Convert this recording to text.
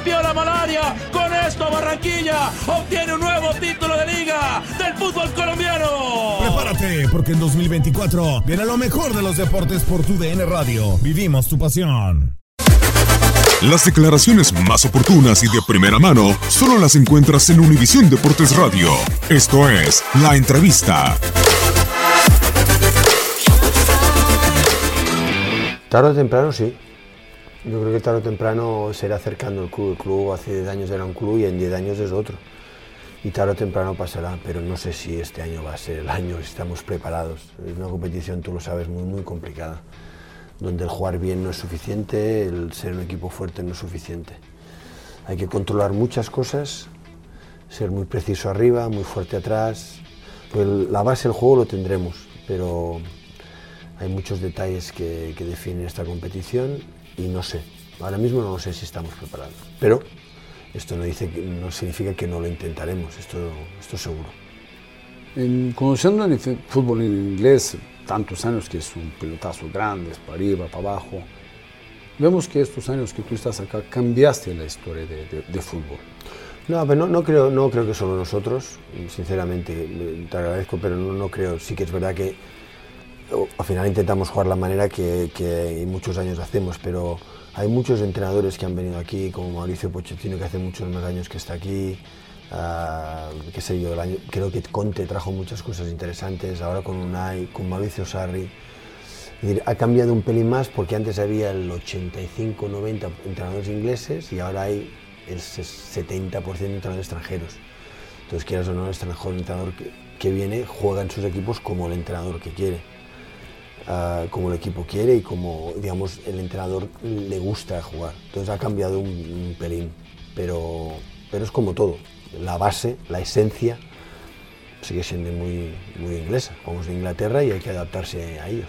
Rompió la malaria. Con esto Barranquilla obtiene un nuevo título de liga del fútbol colombiano. Prepárate, porque en 2024 viene lo mejor de los deportes por tu DN Radio. Vivimos tu pasión. Las declaraciones más oportunas y de primera mano solo las encuentras en Univisión Deportes Radio. Esto es La Entrevista. Tarde o temprano sí. Yo creo que tarde o temprano se irá acercando el club. El club hace 10 años era un club y en 10 años es otro. Y tarde o temprano pasará, pero no sé si este año va a ser el año, si estamos preparados. Es una competición, tú lo sabes, muy, muy complicada, donde el jugar bien no es suficiente, el ser un equipo fuerte no es suficiente. Hay que controlar muchas cosas, ser muy preciso arriba, muy fuerte atrás. Pues la base del juego lo tendremos, pero hay muchos detalles que, que definen esta competición y no sé, ahora mismo no sé si estamos preparados. Pero esto no, dice no significa que no lo intentaremos, esto, esto seguro. En- conociendo el fútbol en inglés, tantos años que es un pelotazo grande, para arriba, para abajo, vemos que estos años que tú estás acá cambiaste la historia de, de- de fútbol. No, pero no, no creo, no creo que solo nosotros, sinceramente, le- te agradezco, pero no, no creo. Sí que es verdad que al final intentamos jugar la manera que, que muchos años hacemos, pero hay muchos entrenadores que han venido aquí, como Mauricio Pochettino, que hace muchos más años que está aquí. ah, qué sé yo, el año- creo que Conte trajo muchas cosas interesantes, ahora con Unai, con Mauricio Sarri. Ha cambiado un pelín más porque antes había el 85-90 entrenadores ingleses y ahora hay el ses- 70% de entrenadores extranjeros. Entonces, quieras o no, el entrenador que, que viene juega en sus equipos como el entrenador que quiere, ah, como el equipo quiere y como, digamos, el entrenador le gusta jugar. Entonces ha cambiado un, un pelín, pero, pero es como todo. La base, la esencia, sigue siendo muy, muy inglesa. Vamos de Inglaterra y hay que adaptarse a ellos.